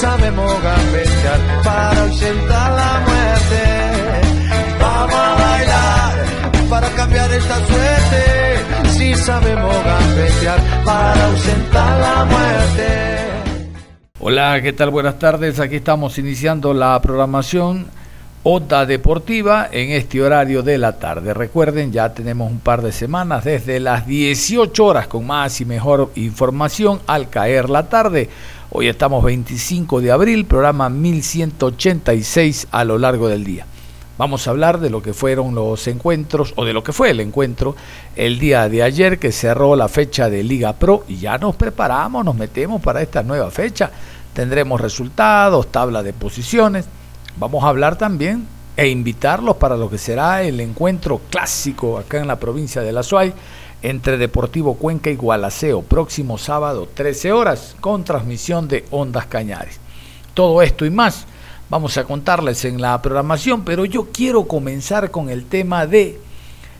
Sabemos para la muerte. Vamos a bailar para cambiar esta suerte. Si sabemos para ausentar la muerte. Hola, ¿qué tal? Buenas tardes. Aquí estamos iniciando la programación Onda Deportiva en este horario de la tarde. Recuerden, ya tenemos un par de semanas desde las 18 horas con más y mejor información al caer la tarde. Hoy estamos 25 de abril, programa 1186 a lo largo del día. Vamos a hablar de lo que fueron los encuentros, o de lo que fue el encuentro el día de ayer que cerró la fecha de Liga Pro y ya nos preparamos, nos metemos para esta nueva fecha. Tendremos resultados, tabla de posiciones. Vamos a hablar también e invitarlos para lo que será el encuentro clásico acá en la provincia de La Suay entre Deportivo Cuenca y Gualaceo, próximo sábado 13 horas, con transmisión de Ondas Cañares. Todo esto y más vamos a contarles en la programación, pero yo quiero comenzar con el tema de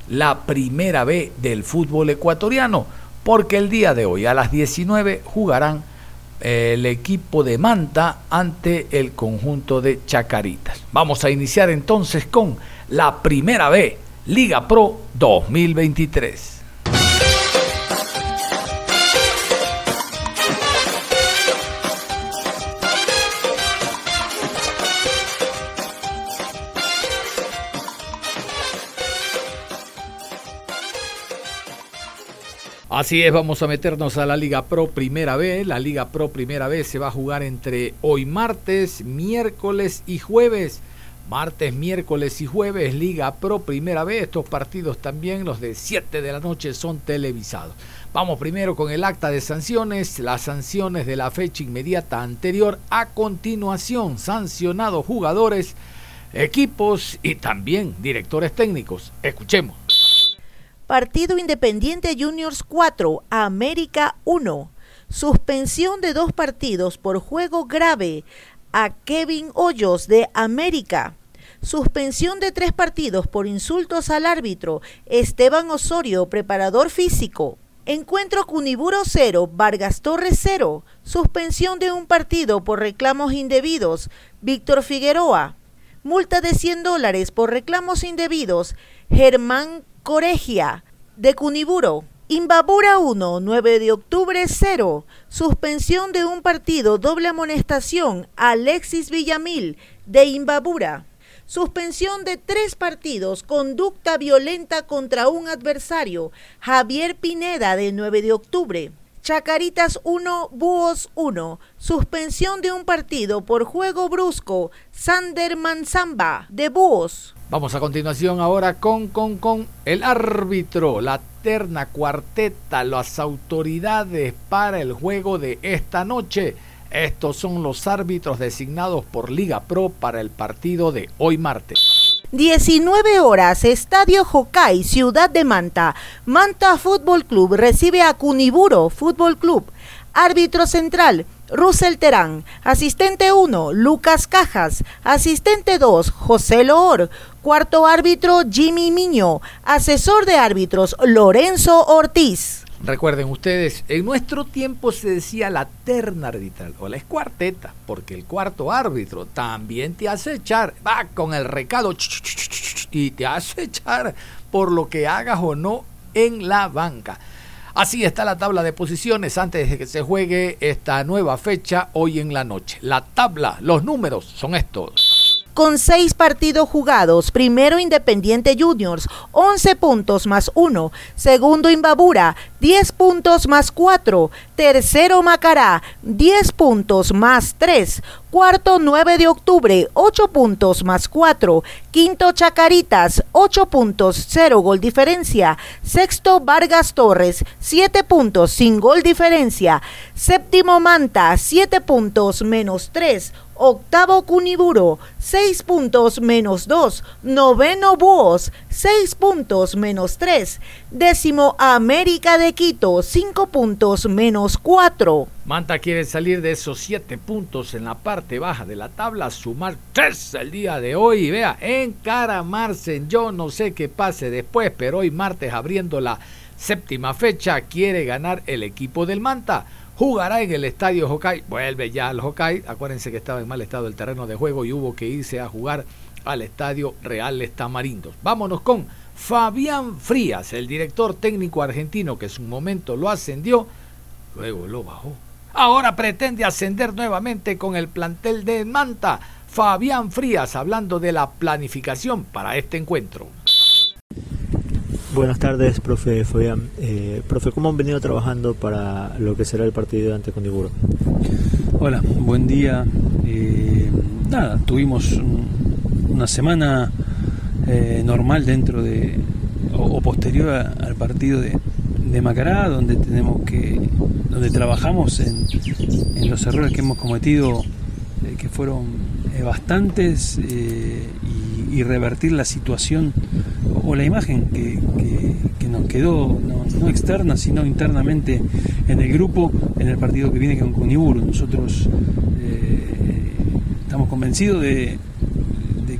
la primera B del fútbol ecuatoriano, porque el día de hoy a las 19 jugarán el equipo de Manta ante el conjunto de Chacaritas. Vamos a iniciar entonces con la primera B, Liga Pro 2023. Así es, vamos a meternos a la Liga Pro Primera B. La Liga Pro Primera B se va a jugar entre hoy martes, miércoles y jueves. Martes, miércoles y jueves, Liga Pro Primera B. Estos partidos también, los de 7 de la noche, son televisados. Vamos primero con el acta de sanciones, las sanciones de la fecha inmediata anterior. A continuación, sancionados jugadores, equipos y también directores técnicos. Escuchemos. Partido Independiente Juniors 4, América 1. Suspensión de dos partidos por juego grave a Kevin Hoyos de América. Suspensión de tres partidos por insultos al árbitro Esteban Osorio, preparador físico. Encuentro Cuniburo 0, Vargas Torres 0. Suspensión de un partido por reclamos indebidos. Víctor Figueroa. Multa de 100 dólares por reclamos indebidos. Germán Coregia, de Cuniburo. Imbabura 1, 9 de octubre 0. Suspensión de un partido, doble amonestación. Alexis Villamil, de Imbabura. Suspensión de tres partidos, conducta violenta contra un adversario. Javier Pineda, de 9 de octubre. Chacaritas 1, Búhos 1. Suspensión de un partido por juego brusco. Sander Manzamba, de Búhos. Vamos a continuación ahora con, con, con el árbitro, la terna cuarteta, las autoridades para el juego de esta noche. Estos son los árbitros designados por Liga Pro para el partido de hoy martes. 19 horas, Estadio Hokai, Ciudad de Manta. Manta Fútbol Club recibe a Cuniburo Fútbol Club. Árbitro central, Russell Terán. Asistente 1, Lucas Cajas. Asistente 2, José Loor. Cuarto árbitro, Jimmy Miño. Asesor de árbitros, Lorenzo Ortiz. Recuerden ustedes, en nuestro tiempo se decía la terna arbitral o la escuarteta, porque el cuarto árbitro también te hace echar, va con el recado y te hace echar por lo que hagas o no en la banca. Así está la tabla de posiciones antes de que se juegue esta nueva fecha hoy en la noche. La tabla, los números son estos. Con seis partidos jugados, primero Independiente Juniors, 11 puntos más uno. Segundo Imbabura, 10 puntos más 4. Tercero Macará, 10 puntos más 3. Cuarto 9 de octubre, 8 puntos más 4. Quinto Chacaritas, 8 puntos, 0 gol diferencia. Sexto Vargas Torres, 7 puntos sin gol diferencia. Séptimo Manta, 7 puntos menos 3. Octavo Cuniburo, 6 puntos menos 2. Noveno Búhos, 6 puntos menos 3. Décimo América de Quito, 5 puntos menos 4. Manta quiere salir de esos 7 puntos en la parte baja de la tabla, sumar 3 el día de hoy y vea, encaramarse. Yo no sé qué pase después, pero hoy martes abriendo la séptima fecha quiere ganar el equipo del Manta jugará en el estadio Hokkaido, vuelve ya al Hokkaido, acuérdense que estaba en mal estado el terreno de juego y hubo que irse a jugar al estadio Reales Tamarindos. Vámonos con Fabián Frías, el director técnico argentino que en su momento lo ascendió, luego lo bajó. Ahora pretende ascender nuevamente con el plantel de Manta. Fabián Frías hablando de la planificación para este encuentro. Buenas tardes, profe Fabián. Eh, profe, ¿cómo han venido trabajando para lo que será el partido ante Condiburo? Hola, buen día. Eh, nada, tuvimos una semana eh, normal dentro de, o, posterior al partido de, Macará, donde tenemos que, donde trabajamos en, los errores que hemos cometido, que fueron bastantes, y revertir la situación o la imagen que, nos quedó, no, externa, sino internamente en el grupo, en el partido que viene con Cuniburo. Nosotros eh, estamos convencidos de,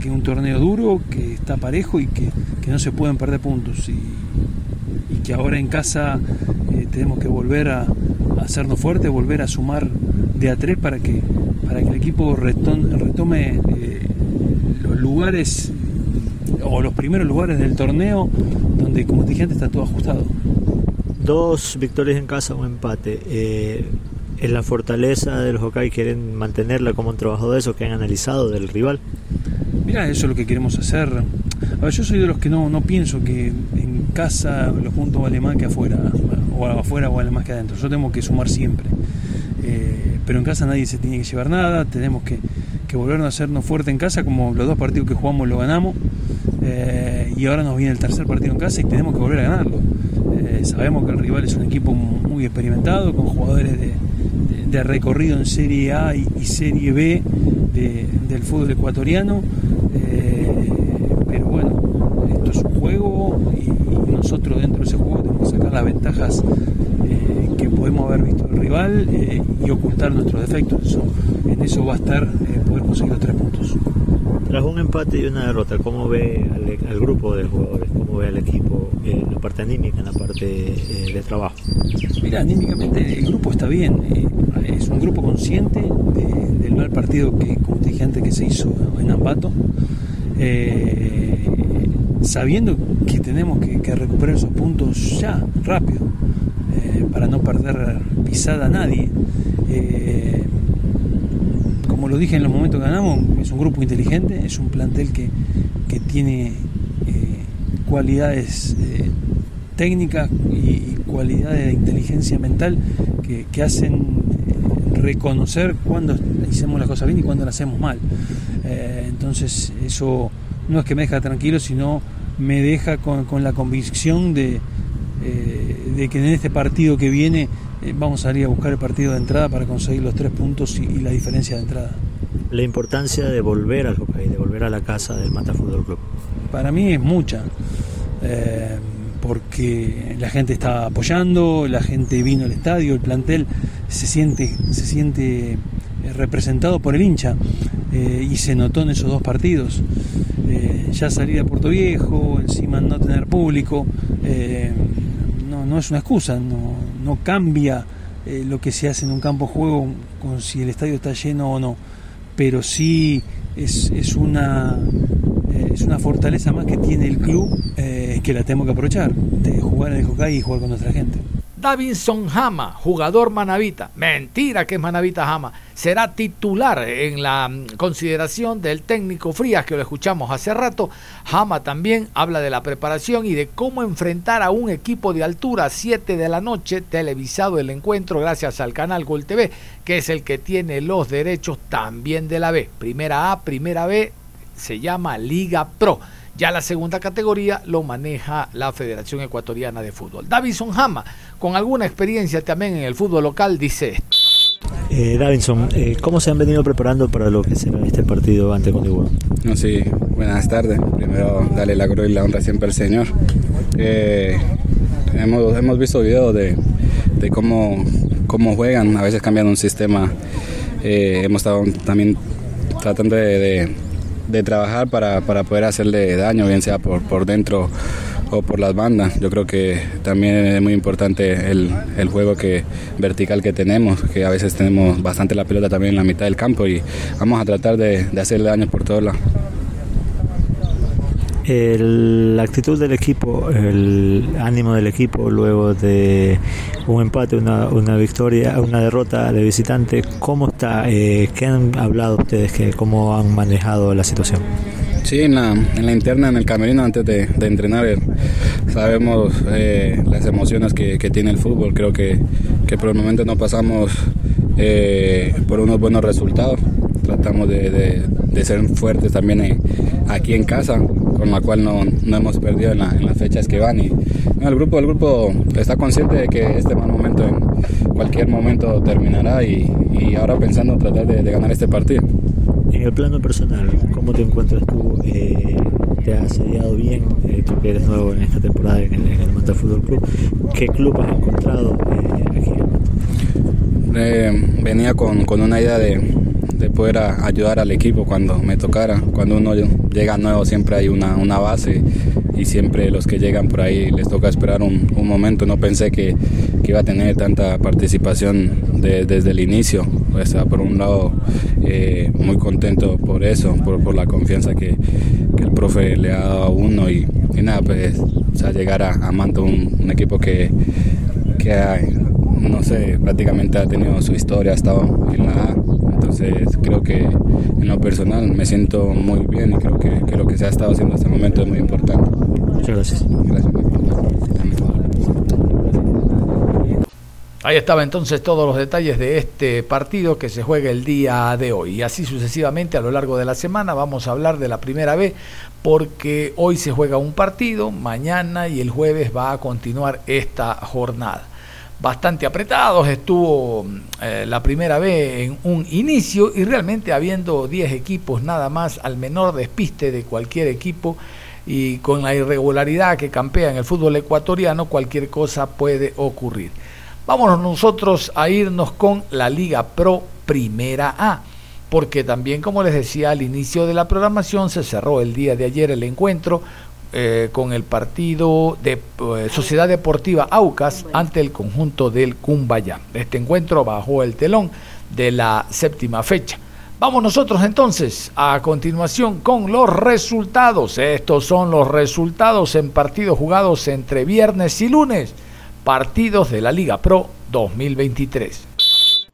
que es un torneo duro, que está parejo y que, no se pueden perder puntos. Y, que ahora en casa eh, tenemos que volver a, hacernos fuertes, volver a sumar de a tres para que, para que el equipo retome, eh, los lugares o los primeros lugares del torneo donde, como te dije antes, está todo ajustado. Dos victorias en casa, un empate. Eh, ¿En la fortaleza de los Hokkaido quieren mantenerla como un trabajo de eso que han analizado del rival? Mira, eso es lo que queremos hacer. Yo soy de los que no, no pienso que en casa los puntos vale más que afuera, o afuera vale más que adentro. Yo tengo que sumar siempre. Eh, pero en casa nadie se tiene que llevar nada, tenemos que, que volvernos a hacernos fuerte en casa, como los dos partidos que jugamos lo ganamos. Eh, y ahora nos viene el tercer partido en casa y tenemos que volver a ganarlo. Eh, sabemos que el rival es un equipo muy experimentado, con jugadores de, recorrido en Serie A y, Serie B del fútbol ecuatoriano. Eh, pero bueno, esto es un juego y, nosotros dentro de ese juego tenemos que sacar las ventajas que podemos haber visto del rival y ocultar nuestros defectos. en eso va a estar poder conseguir los tres puntos. Tras un empate y una derrota, ¿cómo ve al, grupo de jugadores? ¿Cómo ve al equipo en la parte anímica, en la parte eh, de trabajo? Mira, anímicamente el grupo está bien. Eh, es un grupo consciente del mal partido que, como dije antes, que se hizo en Ambato. Eh, sabiendo que tenemos que, recuperar esos puntos ya, rápido, para no perder pisada a nadie como lo dije en los momentos que ganamos, es un grupo inteligente, es un plantel que, tiene eh, cualidades eh, técnicas y, cualidades de inteligencia mental que, hacen eh, reconocer cuando hacemos las cosas bien y cuando las hacemos mal. entonces eso no es que me deja tranquilo, sino me deja con, la convicción de, de que en este partido que viene eh, vamos a salir a buscar el partido de entrada para conseguir los tres puntos y, la diferencia de entrada. La importancia de volver al hockey, de volver a la casa del Mata Fútbol Club. Para mí es mucha, eh, porque la gente está apoyando, la gente vino al estadio, el plantel se siente, se siente eh, representado por el hincha y se notó en esos dos partidos. ya salir a Puerto Viejo, encima no tener público, no, es una excusa, no, cambia eh, lo que se hace en un campo de juego con si el estadio está lleno o no, pero sí es, una eh, fortaleza más que tiene el club eh, que la tenemos que aprovechar, de jugar en el Hokkaido y jugar con nuestra gente. Davinson Jama, jugador manavita, mentira que es manavita Jama, será titular en la mm, consideración del técnico Frías que lo escuchamos hace rato. Jama también habla de la preparación y de cómo enfrentar a un equipo de altura a 7 de la noche, televisado el encuentro gracias al canal Gol TV, que es el que tiene los derechos también de la B. Primera A, primera B, se llama Liga Pro. Ya la segunda categoría lo maneja la Federación Ecuatoriana de Fútbol. Davison Jama, con alguna experiencia también en el fútbol local, dice esto. Eh, Davinson, eh, ¿cómo se han venido preparando para lo que será este partido ante Condiburo? No, sí, buenas tardes. Primero, darle la gloria y la honra siempre al Señor. Eh, hemos, hemos visto videos de, de cómo, cómo juegan, a veces cambian un sistema. Eh, hemos estado también tratando de, de de trabajar para, para, poder hacerle daño, bien sea por, por dentro o por las bandas. Yo creo que también es muy importante el, el, juego que, vertical que tenemos, que a veces tenemos bastante la pelota también en la mitad del campo y vamos a tratar de, de hacerle daño por todos lados. El, la actitud del equipo, el ánimo del equipo luego de un empate, una, una victoria, una derrota de visitante, ¿cómo está? Eh, ¿Qué han hablado ustedes? Que, ¿Cómo han manejado la situación? Sí, en la, en la interna, en el camerino, antes de, de entrenar, eh, sabemos eh, las emociones que, que, tiene el fútbol. Creo que, que por el momento no pasamos por unos buenos resultados. Tratamos de, de, de ser fuertes también en, aquí en casa, con la cual no, no hemos perdido en, la, en, las fechas que van. Y no, el, grupo, el grupo está consciente de que este mal momento en cualquier momento terminará y, y ahora pensando tratar de, de ganar este partido. En el plano personal, ¿cómo te encuentras tú? Eh, ¿Te has hallado bien? Eh, tú que eres nuevo en esta temporada en el, en el Manta Fútbol Club. ¿Qué club has encontrado eh, aquí eh, venía con, con, una idea de, de poder a, ayudar al equipo cuando me tocara. Cuando uno llega nuevo siempre hay una, una base y siempre los que llegan por ahí les toca esperar un, un momento. No pensé que, que, iba a tener tanta participación de, desde el inicio. O por un lado, eh, muy contento por eso, por, por la confianza que, el profe le ha dado a uno y, y nada, pues o sea, llegar a, a Manto, un, equipo que, que hay, no sé, prácticamente ha tenido su historia, ha estado en la. Entonces creo que en lo personal me siento muy bien y creo que, que lo que se ha estado haciendo hasta el momento es muy importante. Muchas gracias. Gracias. Ahí estaba entonces todos los detalles de este partido que se juega el día de hoy. Y así sucesivamente a lo largo de la semana vamos a hablar de la primera vez porque hoy se juega un partido, mañana y el jueves va a continuar esta jornada. Bastante apretados estuvo eh, la primera vez en un inicio y realmente habiendo 10 equipos nada más al menor despiste de cualquier equipo y con la irregularidad que campea en el fútbol ecuatoriano cualquier cosa puede ocurrir. Vámonos nosotros a irnos con la Liga Pro Primera A, porque también, como les decía al inicio de la programación, se cerró el día de ayer el encuentro eh, con el partido de eh, Sociedad Deportiva Aucas ante el conjunto del Cumbayá. Este encuentro bajó el telón de la séptima fecha. Vamos nosotros entonces a continuación con los resultados. Estos son los resultados en partidos jugados entre viernes y lunes partidos de la Liga Pro 2023.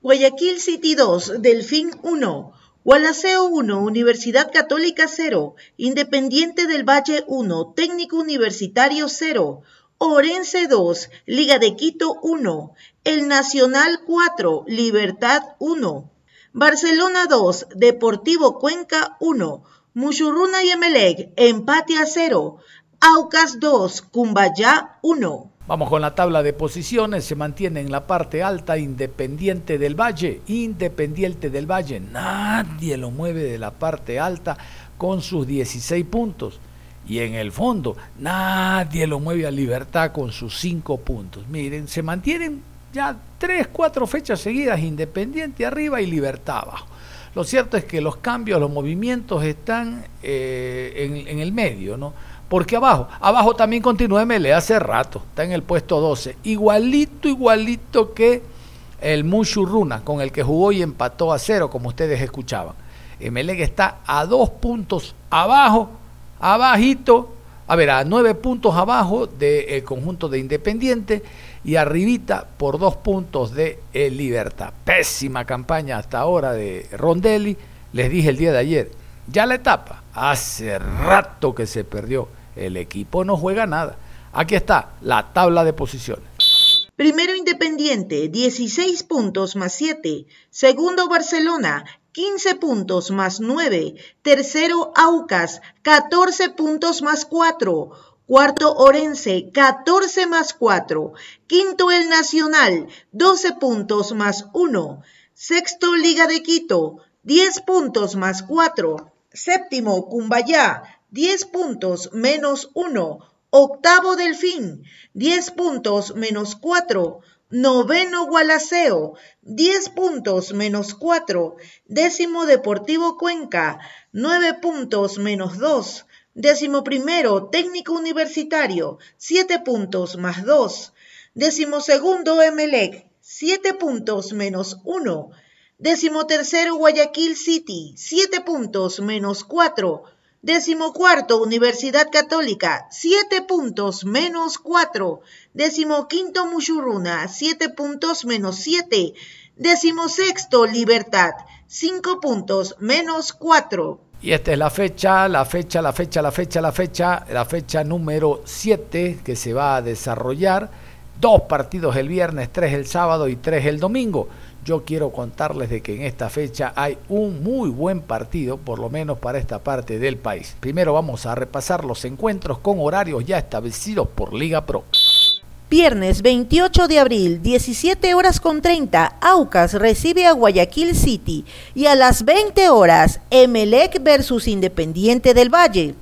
Guayaquil City 2, Delfín 1, Gualaceo 1, Universidad Católica 0, Independiente del Valle 1, Técnico Universitario 0, Orense 2, Liga de Quito 1, El Nacional 4, Libertad 1, Barcelona 2, Deportivo Cuenca 1, Muchurruna y Emelec, empate a 0, Aucas 2, Cumbayá 1. Vamos con la tabla de posiciones. Se mantiene en la parte alta Independiente del Valle. Independiente del Valle. Nadie lo mueve de la parte alta con sus 16 puntos. Y en el fondo, nadie lo mueve a Libertad con sus 5 puntos. Miren, se mantienen ya 3, 4 fechas seguidas Independiente arriba y Libertad abajo. Lo cierto es que los cambios, los movimientos están eh, en, en el medio, ¿no? Porque abajo, abajo también continúa MLE hace rato, está en el puesto 12, igualito, igualito que el Mushurruna, con el que jugó y empató a cero, como ustedes escuchaban. MLE está a dos puntos abajo, abajito, a ver, a nueve puntos abajo del conjunto de Independiente y arribita por dos puntos de el Libertad. Pésima campaña hasta ahora de Rondelli. Les dije el día de ayer, ya la etapa, hace rato que se perdió. El equipo no juega nada. Aquí está la tabla de posiciones. Primero Independiente, 16 puntos más 7. Segundo Barcelona, 15 puntos más 9. Tercero Aucas, 14 puntos más 4. Cuarto Orense, 14 más 4. Quinto El Nacional, 12 puntos más 1. Sexto Liga de Quito, 10 puntos más 4. Séptimo Cumbayá, 10 puntos menos 1. Octavo Delfín, 10 puntos menos 4. Noveno Gualaceo, 10 puntos menos 4. Décimo Deportivo Cuenca, 9 puntos menos 2. Décimo primero, técnico universitario, 7 puntos más 2. Décimo segundo, Emelec, 7 puntos menos 1. Décimo tercero, Guayaquil City, 7 puntos menos 4. Décimo cuarto, Universidad Católica, 7 puntos menos 4. Décimo quinto, Mushuruna, 7 puntos menos 7. Décimo sexto, Libertad, 5 puntos menos 4. Y esta es la fecha, la fecha, la fecha, la fecha, la fecha, la fecha número 7 que se va a desarrollar. Dos partidos el viernes, tres el sábado y tres el domingo. Yo quiero contarles de que en esta fecha hay un muy buen partido, por lo menos para esta parte del país. Primero vamos a repasar los encuentros con horarios ya establecidos por Liga Pro. Viernes 28 de abril, 17 horas con 30, Aucas recibe a Guayaquil City y a las 20 horas, Emelec versus Independiente del Valle.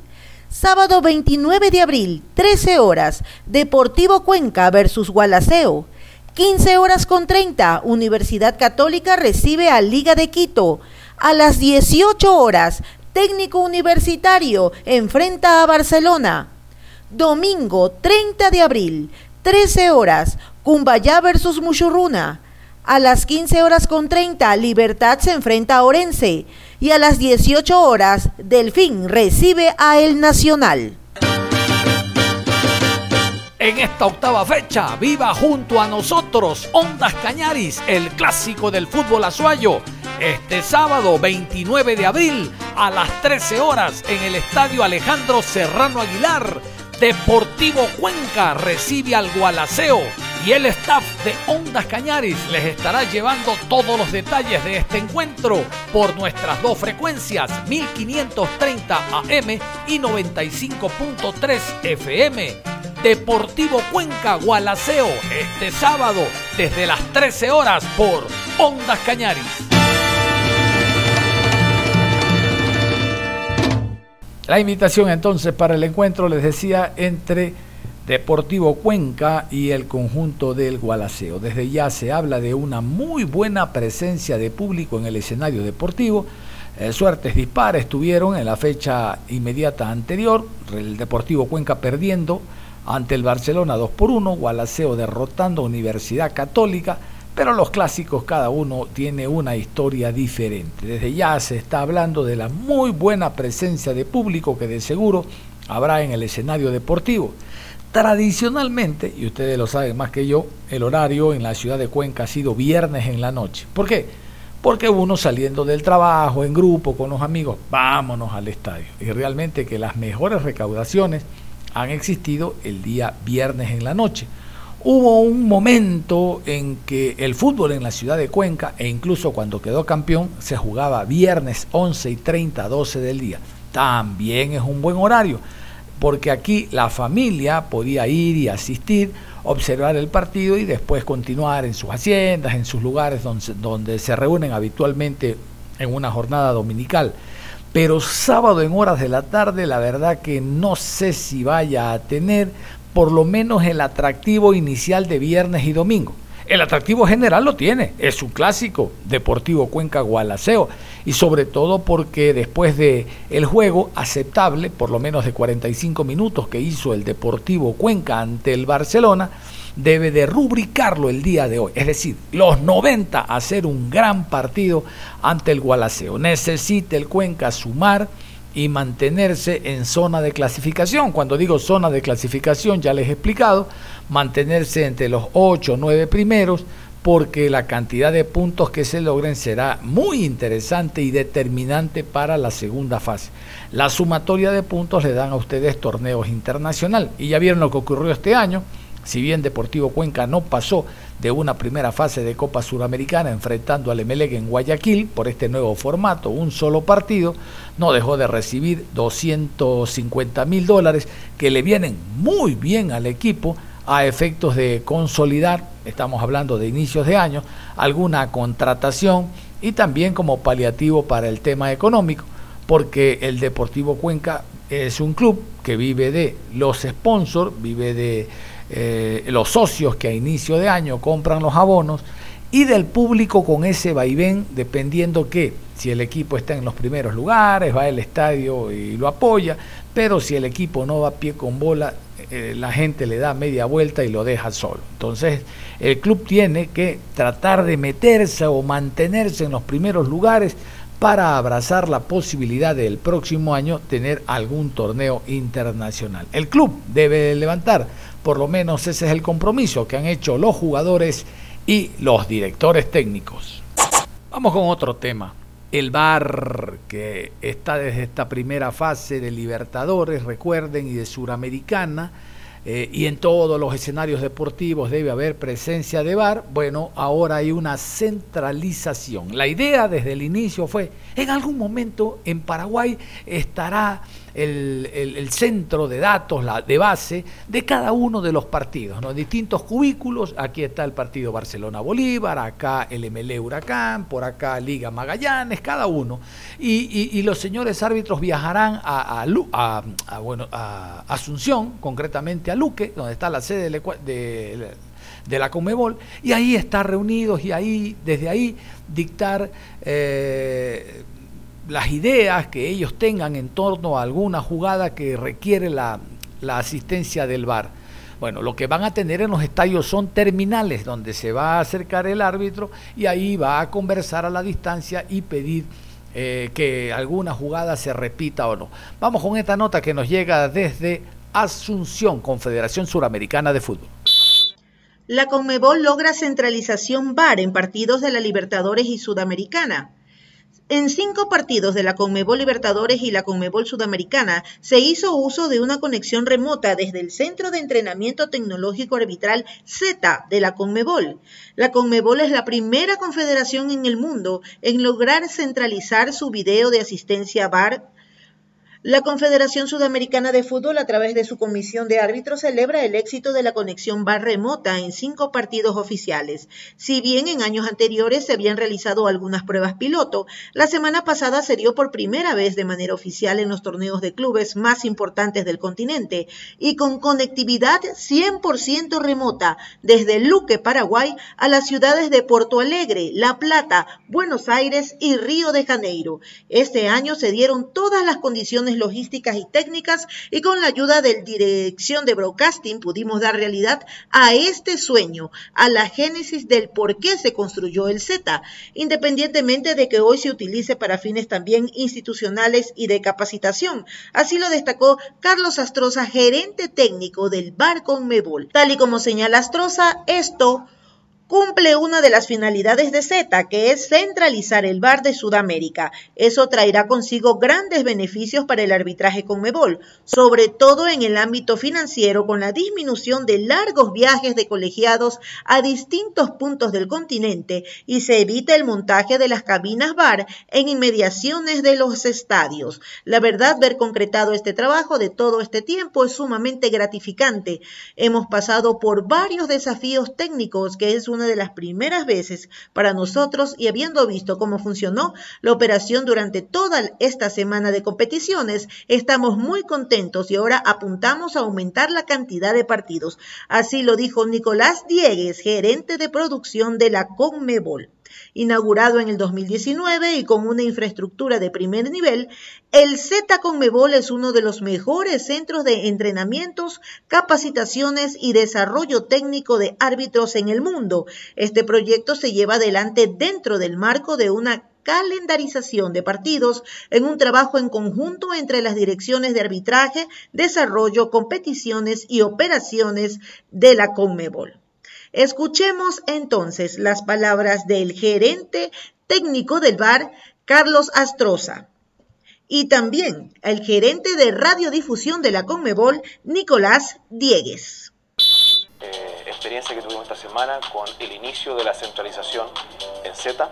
Sábado 29 de abril, 13 horas, Deportivo Cuenca versus Gualaceo. 15 horas con 30, Universidad Católica recibe a Liga de Quito. A las 18 horas, Técnico Universitario enfrenta a Barcelona. Domingo 30 de abril, 13 horas, Cumbayá versus Muchurruna. A las 15 horas con 30, Libertad se enfrenta a Orense. Y a las 18 horas, Delfín recibe a El Nacional. En esta octava fecha, viva junto a nosotros Ondas Cañaris, el clásico del fútbol azuayo. Este sábado 29 de abril a las 13 horas en el Estadio Alejandro Serrano Aguilar Deportivo Cuenca recibe al Gualaceo y el staff de Ondas Cañaris les estará llevando todos los detalles de este encuentro por nuestras dos frecuencias 1530 AM y 95.3 FM. Deportivo Cuenca Gualaceo este sábado desde las 13 horas por Ondas Cañaris. La invitación entonces para el encuentro, les decía, entre Deportivo Cuenca y el conjunto del Gualaceo. Desde ya se habla de una muy buena presencia de público en el escenario deportivo. Eh, suertes dispares tuvieron en la fecha inmediata anterior, el Deportivo Cuenca perdiendo ante el Barcelona 2 por 1, Gualaceo derrotando a Universidad Católica pero los clásicos cada uno tiene una historia diferente. Desde ya se está hablando de la muy buena presencia de público que de seguro habrá en el escenario deportivo. Tradicionalmente, y ustedes lo saben más que yo, el horario en la ciudad de Cuenca ha sido viernes en la noche. ¿Por qué? Porque uno saliendo del trabajo, en grupo, con los amigos, vámonos al estadio. Y realmente que las mejores recaudaciones han existido el día viernes en la noche. Hubo un momento en que el fútbol en la ciudad de Cuenca, e incluso cuando quedó campeón, se jugaba viernes 11 y 30, 12 del día. También es un buen horario, porque aquí la familia podía ir y asistir, observar el partido y después continuar en sus haciendas, en sus lugares donde, donde se reúnen habitualmente en una jornada dominical. Pero sábado en horas de la tarde, la verdad que no sé si vaya a tener por lo menos el atractivo inicial de viernes y domingo. El atractivo general lo tiene, es un clásico, Deportivo Cuenca Gualaceo, y sobre todo porque después de el juego aceptable, por lo menos de 45 minutos que hizo el Deportivo Cuenca ante el Barcelona, debe de rubricarlo el día de hoy, es decir, los 90 hacer un gran partido ante el Gualaceo. Necesita el Cuenca sumar y mantenerse en zona de clasificación. Cuando digo zona de clasificación, ya les he explicado, mantenerse entre los 8 o 9 primeros, porque la cantidad de puntos que se logren será muy interesante y determinante para la segunda fase. La sumatoria de puntos le dan a ustedes torneos internacional. Y ya vieron lo que ocurrió este año. Si bien Deportivo Cuenca no pasó de una primera fase de Copa Suramericana enfrentando al Emelec en Guayaquil por este nuevo formato, un solo partido, no dejó de recibir 250 mil dólares que le vienen muy bien al equipo a efectos de consolidar, estamos hablando de inicios de año, alguna contratación y también como paliativo para el tema económico, porque el Deportivo Cuenca es un club que vive de los sponsors, vive de eh, los socios que a inicio de año compran los abonos y del público con ese vaivén, dependiendo que si el equipo está en los primeros lugares, va al estadio y lo apoya, pero si el equipo no va pie con bola, eh, la gente le da media vuelta y lo deja solo. Entonces, el club tiene que tratar de meterse o mantenerse en los primeros lugares para abrazar la posibilidad del próximo año tener algún torneo internacional. El club debe levantar, por lo menos ese es el compromiso que han hecho los jugadores y los directores técnicos. Vamos con otro tema. El VAR, que está desde esta primera fase de Libertadores, recuerden, y de Suramericana, eh, y en todos los escenarios deportivos debe haber presencia de VAR, bueno, ahora hay una centralización. La idea desde el inicio fue, en algún momento en Paraguay estará el, centro de datos, la de base de cada uno de los partidos, ¿no? distintos cubículos, aquí está el partido Barcelona-Bolívar, acá el MLE Huracán, por acá Liga Magallanes, cada uno. Y, los señores árbitros viajarán a, bueno, a Asunción, concretamente a Luque, donde está la sede de, la Comebol, y ahí estar reunidos y ahí, desde ahí, dictar eh, las ideas que ellos tengan en torno a alguna jugada que requiere la, asistencia del VAR. Bueno, lo que van a tener en los estadios son terminales donde se va a acercar el árbitro y ahí va a conversar a la distancia y pedir eh, que alguna jugada se repita o no. Vamos con esta nota que nos llega desde Asunción, Confederación Suramericana de Fútbol. La Conmebol logra centralización VAR en partidos de la Libertadores y Sudamericana. En cinco partidos de la Conmebol Libertadores y la Conmebol Sudamericana se hizo uso de una conexión remota desde el Centro de Entrenamiento Tecnológico Arbitral Z de la Conmebol. La Conmebol es la primera confederación en el mundo en lograr centralizar su video de asistencia VAR la Confederación Sudamericana de Fútbol, a través de su comisión de árbitros, celebra el éxito de la conexión bar remota en cinco partidos oficiales. Si bien en años anteriores se habían realizado algunas pruebas piloto, la semana pasada se dio por primera vez de manera oficial en los torneos de clubes más importantes del continente y con conectividad 100% remota desde Luque, Paraguay, a las ciudades de Porto Alegre, La Plata, Buenos Aires y Río de Janeiro. Este año se dieron todas las condiciones logísticas y técnicas y con la ayuda de dirección de broadcasting pudimos dar realidad a este sueño, a la génesis del por qué se construyó el Z, independientemente de que hoy se utilice para fines también institucionales y de capacitación. Así lo destacó Carlos Astroza, gerente técnico del Bar Mebol. Tal y como señala Astroza, esto cumple una de las finalidades de Z, que es centralizar el VAR de Sudamérica. Eso traerá consigo grandes beneficios para el arbitraje con Mebol, sobre todo en el ámbito financiero con la disminución de largos viajes de colegiados a distintos puntos del continente y se evita el montaje de las cabinas VAR en inmediaciones de los estadios. La verdad, ver concretado este trabajo de todo este tiempo es sumamente gratificante. Hemos pasado por varios desafíos técnicos que es una de las primeras veces para nosotros y habiendo visto cómo funcionó la operación durante toda esta semana de competiciones, estamos muy contentos y ahora apuntamos a aumentar la cantidad de partidos. Así lo dijo Nicolás Diegues, gerente de producción de la Conmebol. Inaugurado en el 2019 y con una infraestructura de primer nivel, el Z Conmebol es uno de los mejores centros de entrenamientos, capacitaciones y desarrollo técnico de árbitros en el mundo. Este proyecto se lleva adelante dentro del marco de una calendarización de partidos en un trabajo en conjunto entre las direcciones de arbitraje, desarrollo, competiciones y operaciones de la Conmebol. Escuchemos entonces las palabras del gerente técnico del VAR, Carlos Astroza, y también el gerente de radiodifusión de la Conmebol, Nicolás Diegues. Eh, experiencia que tuvimos esta semana con el inicio de la centralización en Z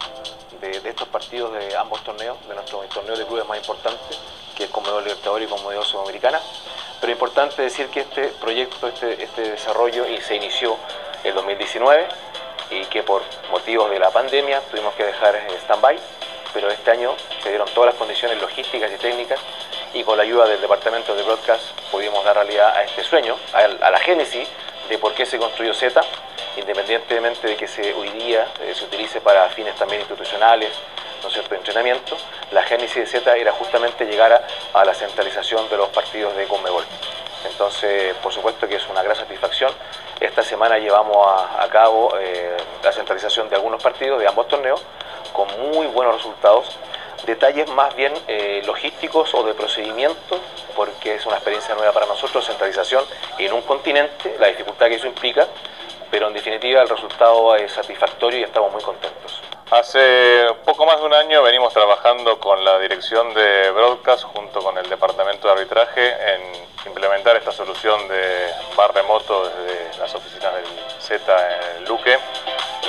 de, estos partidos de ambos torneos, de nuestro torneo de clubes más importante, que es Conmebol Libertadores y Conmebol Sudamericana. Pero es importante decir que este proyecto, este, este desarrollo se inició el 2019 y que por motivos de la pandemia tuvimos que dejar en stand-by, pero este año se dieron todas las condiciones logísticas y técnicas y con la ayuda del departamento de broadcast pudimos dar realidad a este sueño, a, la génesis de por qué se construyó Z, independientemente de que se, hoy día eh, se utilice para fines también institucionales, ¿no es cierto?, entrenamiento, la génesis de Z era justamente llegar a, a la centralización de los partidos de Conmebol. Entonces, por supuesto que es una gran satisfacción. Esta semana llevamos a, cabo eh, la centralización de algunos partidos de ambos torneos con muy buenos resultados. Detalles más bien eh, logísticos o de procedimiento, porque es una experiencia nueva para nosotros, centralización en un continente, la dificultad que eso implica, pero en definitiva el resultado es satisfactorio y estamos muy contentos. Hace poco más de un año venimos trabajando con la dirección de Broadcast junto con el departamento de arbitraje en implementar esta solución de bar remoto desde las oficinas del Z en Luque.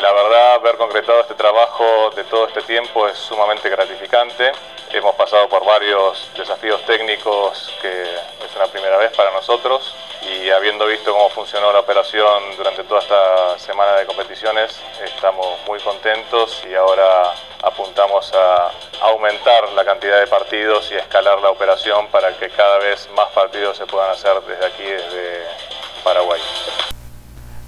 La verdad, ver concretado este trabajo de todo este tiempo es sumamente gratificante. Hemos pasado por varios desafíos técnicos que es una primera vez para nosotros y habiendo visto cómo funcionó la operación durante toda esta semana de competiciones, estamos muy contentos y ahora apuntamos a aumentar la cantidad de partidos y escalar la operación para que cada vez más partidos se puedan hacer desde aquí, desde Paraguay.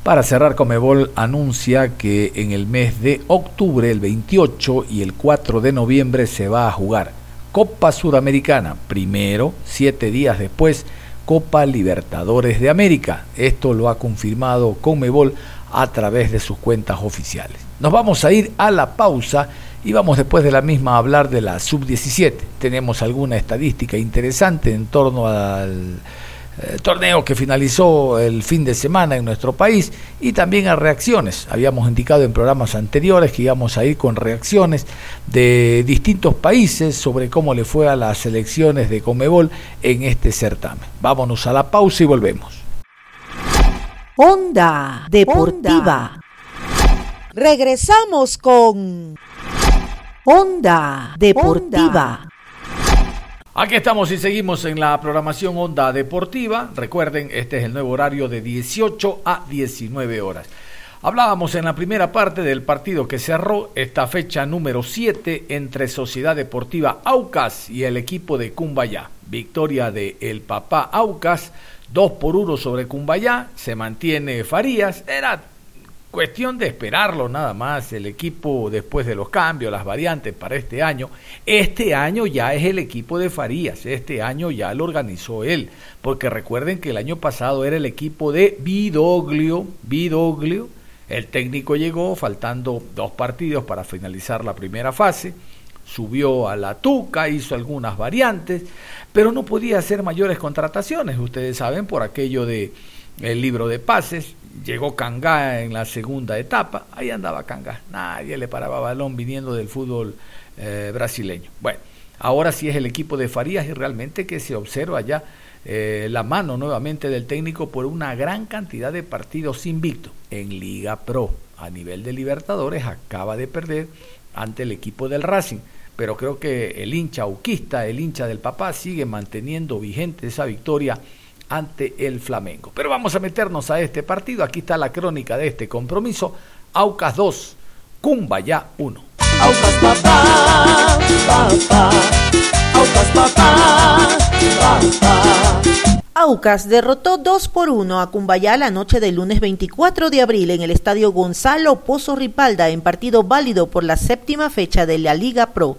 Para cerrar, Comebol anuncia que en el mes de octubre, el 28 y el 4 de noviembre, se va a jugar Copa Sudamericana. Primero, siete días después, Copa Libertadores de América. Esto lo ha confirmado Comebol a través de sus cuentas oficiales. Nos vamos a ir a la pausa y vamos después de la misma a hablar de la sub-17. Tenemos alguna estadística interesante en torno al eh, torneo que finalizó el fin de semana en nuestro país y también a reacciones. Habíamos indicado en programas anteriores que íbamos a ir con reacciones de distintos países sobre cómo le fue a las elecciones de Comebol en este certamen. Vámonos a la pausa y volvemos. Onda Deportiva. Regresamos con Onda Deportiva. Aquí estamos y seguimos en la programación Onda Deportiva. Recuerden, este es el nuevo horario de 18 a 19 horas. Hablábamos en la primera parte del partido que cerró esta fecha número 7 entre Sociedad Deportiva Aucas y el equipo de Cumbayá. Victoria de el papá Aucas, 2 por 1 sobre Cumbayá. Se mantiene Farías. Era Cuestión de esperarlo nada más, el equipo después de los cambios, las variantes para este año. Este año ya es el equipo de Farías, este año ya lo organizó él, porque recuerden que el año pasado era el equipo de Vidoglio, Vidoglio, el técnico llegó faltando dos partidos para finalizar la primera fase, subió a la Tuca, hizo algunas variantes, pero no podía hacer mayores contrataciones, ustedes saben, por aquello de el libro de pases, llegó Cangá en la segunda etapa, ahí andaba Cangá, nadie le paraba balón viniendo del fútbol eh, brasileño. Bueno, ahora sí es el equipo de Farías y realmente que se observa ya eh, la mano nuevamente del técnico por una gran cantidad de partidos invictos en Liga Pro. A nivel de Libertadores acaba de perder ante el equipo del Racing, pero creo que el hincha auquista, el hincha del papá, sigue manteniendo vigente esa victoria ante el Flamengo. Pero vamos a meternos a este partido. Aquí está la crónica de este compromiso. Aucas 2, Cumbaya 1. Aucas papá, papá, Aucas papá, papá. Aucas derrotó 2 por 1 a Cumbayá la noche del lunes 24 de abril en el estadio Gonzalo Pozo Ripalda en partido válido por la séptima fecha de la Liga Pro.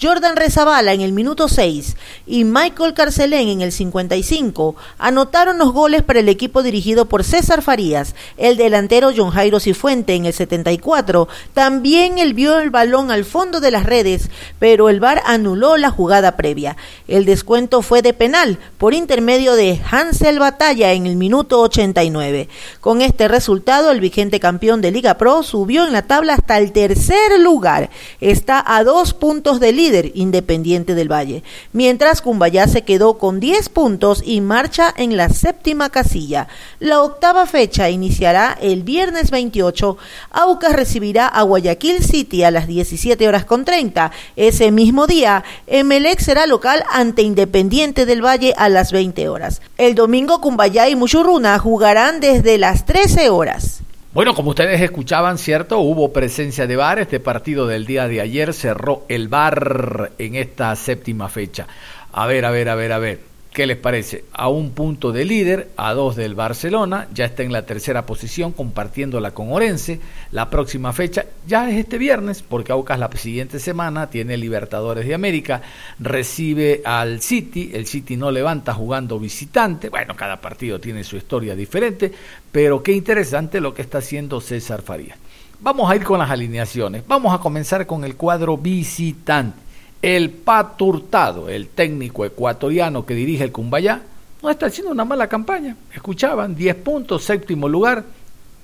Jordan Rezabala en el minuto 6 y Michael Carcelén en el 55 anotaron los goles para el equipo dirigido por César Farías. El delantero John Jairo Cifuente en el 74 también envió el balón al fondo de las redes, pero el VAR anuló la jugada previa. El descuento fue de penal por intermedio de Hansel Batalla en el minuto 89. Con este resultado, el vigente campeón de Liga Pro subió en la tabla hasta el tercer lugar. Está a dos puntos del líder Independiente del Valle, mientras Cumbayá se quedó con 10 puntos y marcha en la séptima casilla. La octava fecha iniciará el viernes 28. Aucas recibirá a Guayaquil City a las 17 horas con 30. Ese mismo día, Emelec será local ante Independiente del Valle a las 20 horas. El domingo Cumbayá y Muchurruna jugarán desde las 13 horas. Bueno, como ustedes escuchaban, ¿cierto? Hubo presencia de VAR. Este partido del día de ayer cerró el VAR en esta séptima fecha. A ver, a ver, a ver, a ver. ¿Qué les parece? A un punto de líder, a dos del Barcelona, ya está en la tercera posición compartiéndola con Orense. La próxima fecha ya es este viernes, porque Aucas la siguiente semana tiene Libertadores de América, recibe al City, el City no levanta jugando visitante, bueno, cada partido tiene su historia diferente, pero qué interesante lo que está haciendo César Farías. Vamos a ir con las alineaciones, vamos a comenzar con el cuadro visitante. El Paturtado, el técnico ecuatoriano que dirige el Cumbayá, no está haciendo una mala campaña. Escuchaban, 10 puntos, séptimo lugar.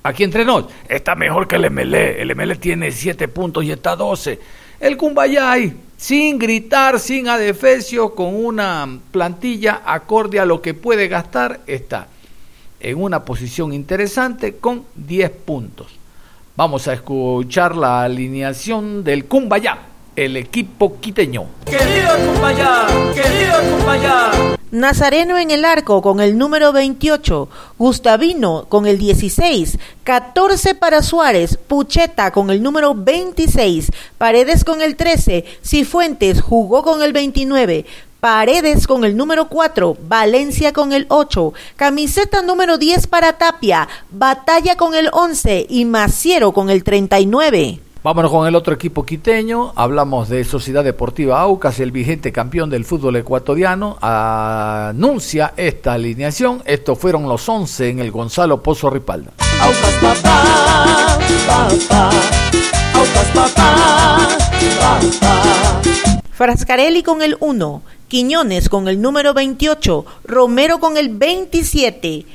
Aquí entre nos, está mejor que el MLE. El MLE tiene 7 puntos y está 12. El Cumbayá ahí, sin gritar, sin adefesio, con una plantilla acorde a lo que puede gastar, está en una posición interesante con 10 puntos. Vamos a escuchar la alineación del Cumbayá el equipo quiteño. Querido Cumbayá, querido Cumbayá. Nazareno en el arco con el número 28, Gustavino con el 16, 14 para Suárez, Pucheta con el número 26, Paredes con el 13, Cifuentes jugó con el 29, Paredes con el número 4, Valencia con el 8, camiseta número 10 para Tapia, Batalla con el 11 y Maciero con el 39. Vámonos con el otro equipo quiteño. Hablamos de Sociedad Deportiva Aucas, el vigente campeón del fútbol ecuatoriano. Anuncia esta alineación. Estos fueron los 11 en el Gonzalo Pozo Ripalda. Aucas papá, papá. Aucas papá, papá. Frascarelli con el 1, Quiñones con el número 28, Romero con el 27.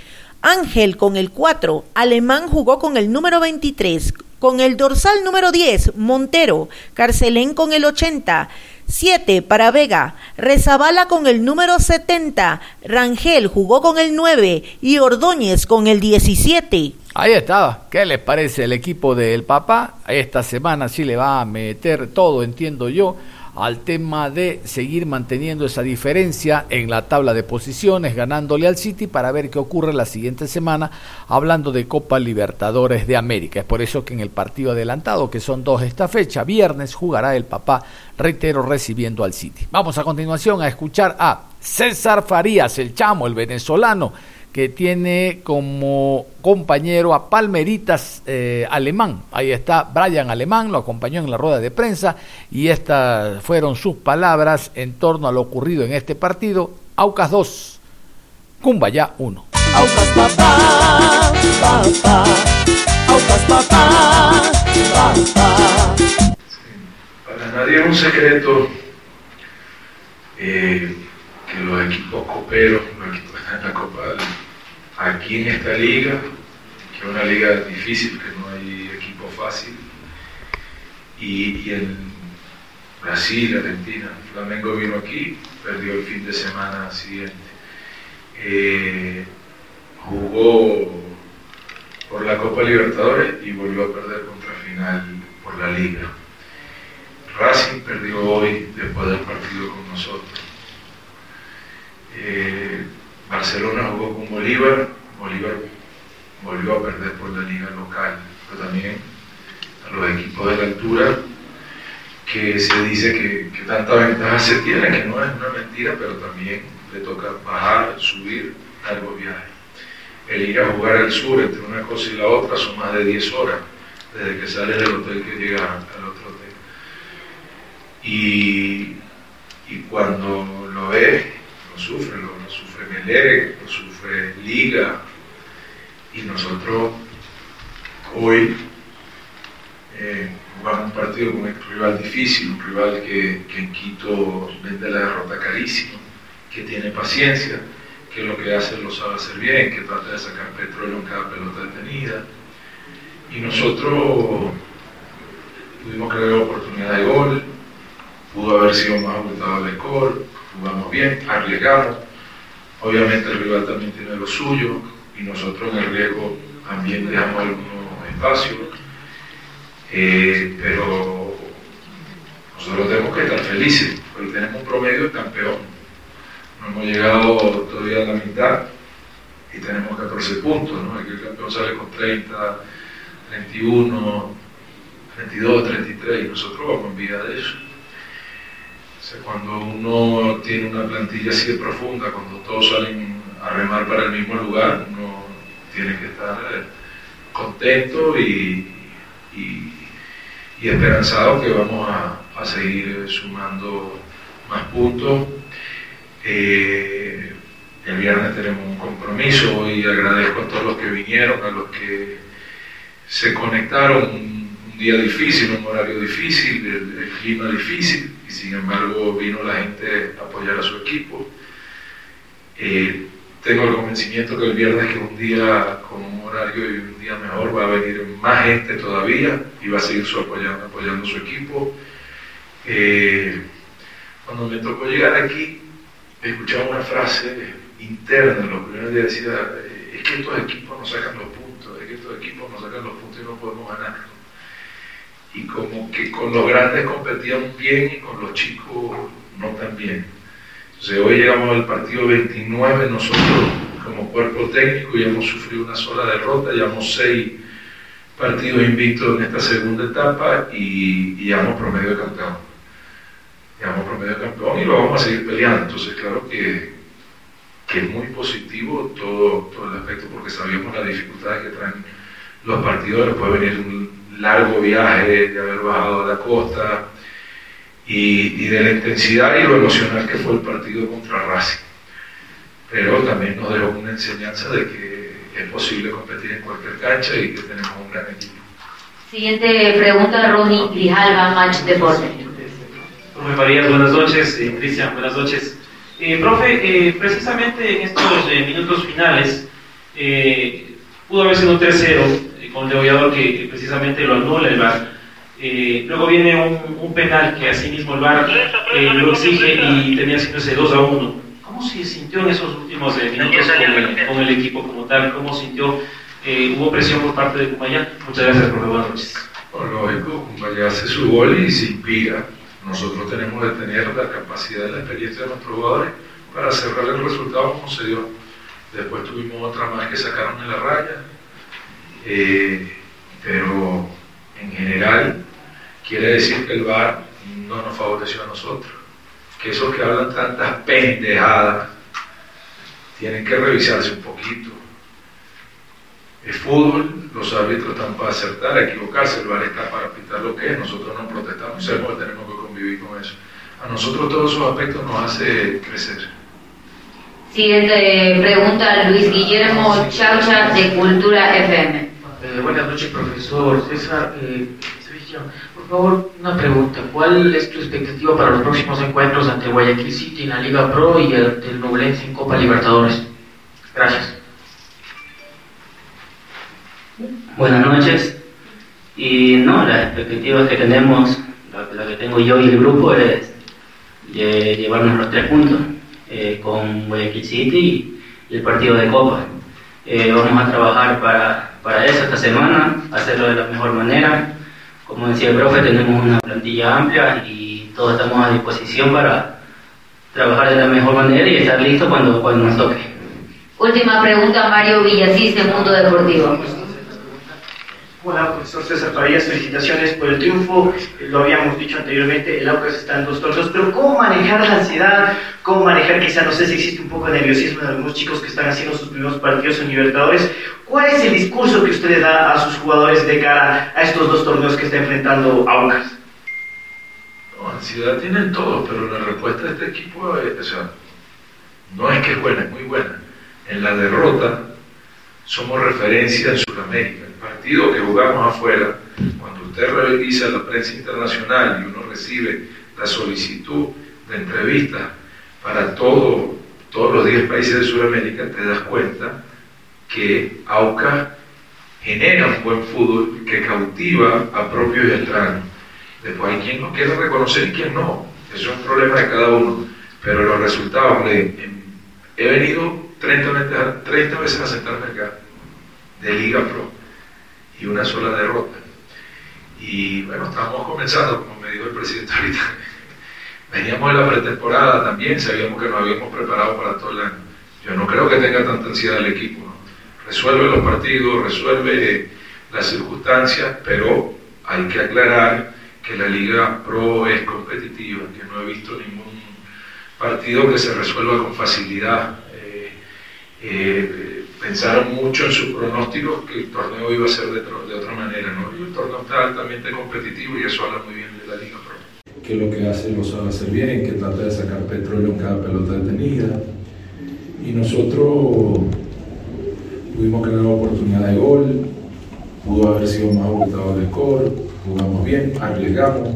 Ángel con el 4, Alemán jugó con el número 23, con el dorsal número 10, Montero, Carcelén con el 80, 7 para Vega, Rezabala con el número 70, Rangel jugó con el 9 y Ordóñez con el 17. Ahí estaba. ¿Qué les parece el equipo del papá? Esta semana sí le va a meter todo, entiendo yo al tema de seguir manteniendo esa diferencia en la tabla de posiciones, ganándole al City para ver qué ocurre la siguiente semana, hablando de Copa Libertadores de América. Es por eso que en el partido adelantado, que son dos esta fecha, viernes jugará el papá, reitero, recibiendo al City. Vamos a continuación a escuchar a César Farías, el chamo, el venezolano que tiene como compañero a Palmeritas eh, Alemán. Ahí está Brian Alemán, lo acompañó en la rueda de prensa y estas fueron sus palabras en torno a lo ocurrido en este partido. Aucas 2, Cumbaya 1. Aucas papá, papá. Aucas papá, papá. Para nadie es un secreto eh, que los equipos coperos, los equipos que están en la Copa aquí en esta liga, que es una liga difícil, que no hay equipo fácil, y, en Brasil, Argentina, Flamengo vino aquí, perdió el fin de semana siguiente. Eh, jugó por la Copa Libertadores y volvió a perder contra final por la liga. Racing perdió hoy después del partido con nosotros. Eh, Barcelona jugó con Bolívar volvió a perder por la liga local, pero también a los equipos de la altura que se dice que, tanta ventaja se tiene, que no es una mentira, pero también le toca bajar, subir algo viaje. El ir a jugar al sur entre una cosa y la otra son más de 10 horas, desde que sales del hotel que llegas al otro hotel. y, y cuando lo ve, lo sufre, lo, lo sufre Melere, lo sufre Liga, y nosotros hoy eh, jugamos un partido con un rival difícil, un rival que, que en Quito vende la derrota carísimo, que tiene paciencia, que lo que hace lo sabe hacer bien, que trata de sacar petróleo en cada pelota detenida. Y nosotros pudimos crear oportunidad de gol, pudo haber sido más abultado el score, jugamos bien, arriesgamos. Obviamente el rival también tiene lo suyo y nosotros en el riesgo también dejamos algunos espacios. Eh, pero nosotros tenemos que estar felices, porque tenemos un promedio de campeón. No hemos llegado todavía a la mitad y tenemos 14 puntos, ¿no? Aquí el campeón sale con 30, 31, 32, 33 y nosotros vamos en vida de eso. O sea, cuando uno tiene una plantilla así de profunda, cuando todos salen a remar para el mismo lugar, uno tiene que estar eh, contento y, y, esperanzado que vamos a, a seguir sumando más puntos. Eh, el viernes tenemos un compromiso y agradezco a todos los que vinieron, a los que se conectaron. Un, día difícil, un horario difícil, el, el, clima difícil, y sin embargo vino la gente a apoyar a su equipo. Eh, tengo el convencimiento que el viernes, que un día con un horario y un día mejor, va a venir más gente todavía y va a seguir su apoyando, apoyando su equipo. Eh, cuando me tocó llegar aquí, escuchaba una frase interna en los primeros días, decía, es que estos equipos no sacan los puntos, es que estos equipos no sacan los puntos y no podemos ganar. Y como que con los grandes competíamos bien y con los chicos no tan bien. Entonces hoy llegamos al partido 29, nosotros como cuerpo técnico ya hemos sufrido una sola derrota, llevamos seis partidos invictos en esta segunda etapa y, y llevamos promedio de campeón. Llevamos promedio de campeón y lo vamos a seguir peleando. Entonces claro que, que es muy positivo todo, todo el aspecto porque sabíamos las dificultades que traen los partidos, después de venir un largo viaje, de haber bajado a la costa, y, y, de la intensidad y lo emocional que fue el partido contra Racing. Pero también nos dejó una enseñanza de que es posible competir en cualquier cancha y que tenemos un gran equipo. Siguiente pregunta, Ronnie Grijalva, Match Deporte. Marías, buenas noches. Eh, Cristian, buenas noches. Eh, profe, eh, precisamente en estos minutos finales, pudo haber sido un 3-0 con el degollador que precisamente lo anula el VAR. Eh, luego viene un, un, penal que así mismo el VAR eh, lo exige y tenía siendo ese 2 a 1. ¿Cómo se sintió en esos últimos eh, minutos con el, con el, equipo como tal? ¿Cómo sintió? ¿Hubo presión por parte de Cumbayá? Muchas gracias, profe. Buenas noches. Bueno, lógico, Cumbayá hace su gol y se inspira. Nosotros tenemos que tener la capacidad y la experiencia de nuestros jugadores para cerrar el resultado como se dio. Después tuvimos otra más que sacaron en la raya. pero en general quiere decir que el VAR no nos favoreció a nosotros. Que esos que hablan tantas pendejadas tienen que revisarse un poquito. El fútbol, los árbitros están para acertar, equivocarse, el VAR está para pintar lo que es, nosotros no protestamos, sabemos que tenemos que convivir con eso. A nosotros todos esos aspectos nos hace crecer. Siguiente pregunta, Luis Guillermo Chaucha de Cultura FM. Eh, buenas noches, profesor César. Eh, por favor, una pregunta. ¿Cuál es tu expectativa para los próximos encuentros ante Guayaquil City en la Liga Pro y ante el Nublense en Copa Libertadores? Gracias. Buenas noches. Y no, las expectativas que tenemos, la, la que tengo yo y el grupo es de llevarnos los tres puntos eh, con Guayaquil City y el partido de Copa. Eh, vamos a trabajar para, para eso esta semana, hacerlo de la mejor manera. Como decía el profe, tenemos una plantilla amplia y todos estamos a disposición para trabajar de la mejor manera y estar listos cuando, cuando nos toque. Última pregunta, Mario Villasís, de Mundo Deportivo. Hola, profesor César Farías, felicitaciones por el triunfo. Lo habíamos dicho anteriormente, el Aucas está en dos torneos, pero ¿cómo manejar la ansiedad? ¿Cómo manejar, quizá, no sé si existe un poco de nerviosismo en algunos chicos que están haciendo sus primeros partidos en Libertadores? ¿Cuál es el discurso que usted da a sus jugadores de cara a estos dos torneos que está enfrentando Aucas? No, ansiedad tienen todos, pero la respuesta de este equipo o sea, no es que es buena, es muy buena. En la derrota somos referencia en Sudamérica. El partido que jugamos afuera, cuando usted revisa la prensa internacional y uno recibe la solicitud de entrevista para todo, todos los 10 países de Sudamérica, te das cuenta que AUCA genera un buen fútbol que cautiva a propios y extraños. Después hay quien no quiere reconocer y quien no. Eso es un problema de cada uno. Pero los resultados, he venido 30, veces a sentarme acá, de Liga Pro, y una sola derrota. Y bueno, estábamos comenzando, como me dijo el presidente ahorita. Veníamos de la pretemporada también, sabíamos que nos habíamos preparado para todo el año. Yo no creo que tenga tanta ansiedad el equipo. Resuelve los partidos, resuelve las circunstancias, pero hay que aclarar que la Liga Pro es competitiva, que no he visto ningún partido que se resuelva con facilidad. Pensaron mucho en sus pronósticos que el torneo iba a ser de, otra manera, ¿no? Y el torneo está altamente competitivo y eso habla muy bien de la Liga Pro. Que lo que hace lo sabe hacer bien, que trata de sacar petróleo en cada pelota detenida. Y nosotros tuvimos que dar oportunidad de gol, pudo haber sido más abultado el score, jugamos bien, arriesgamos.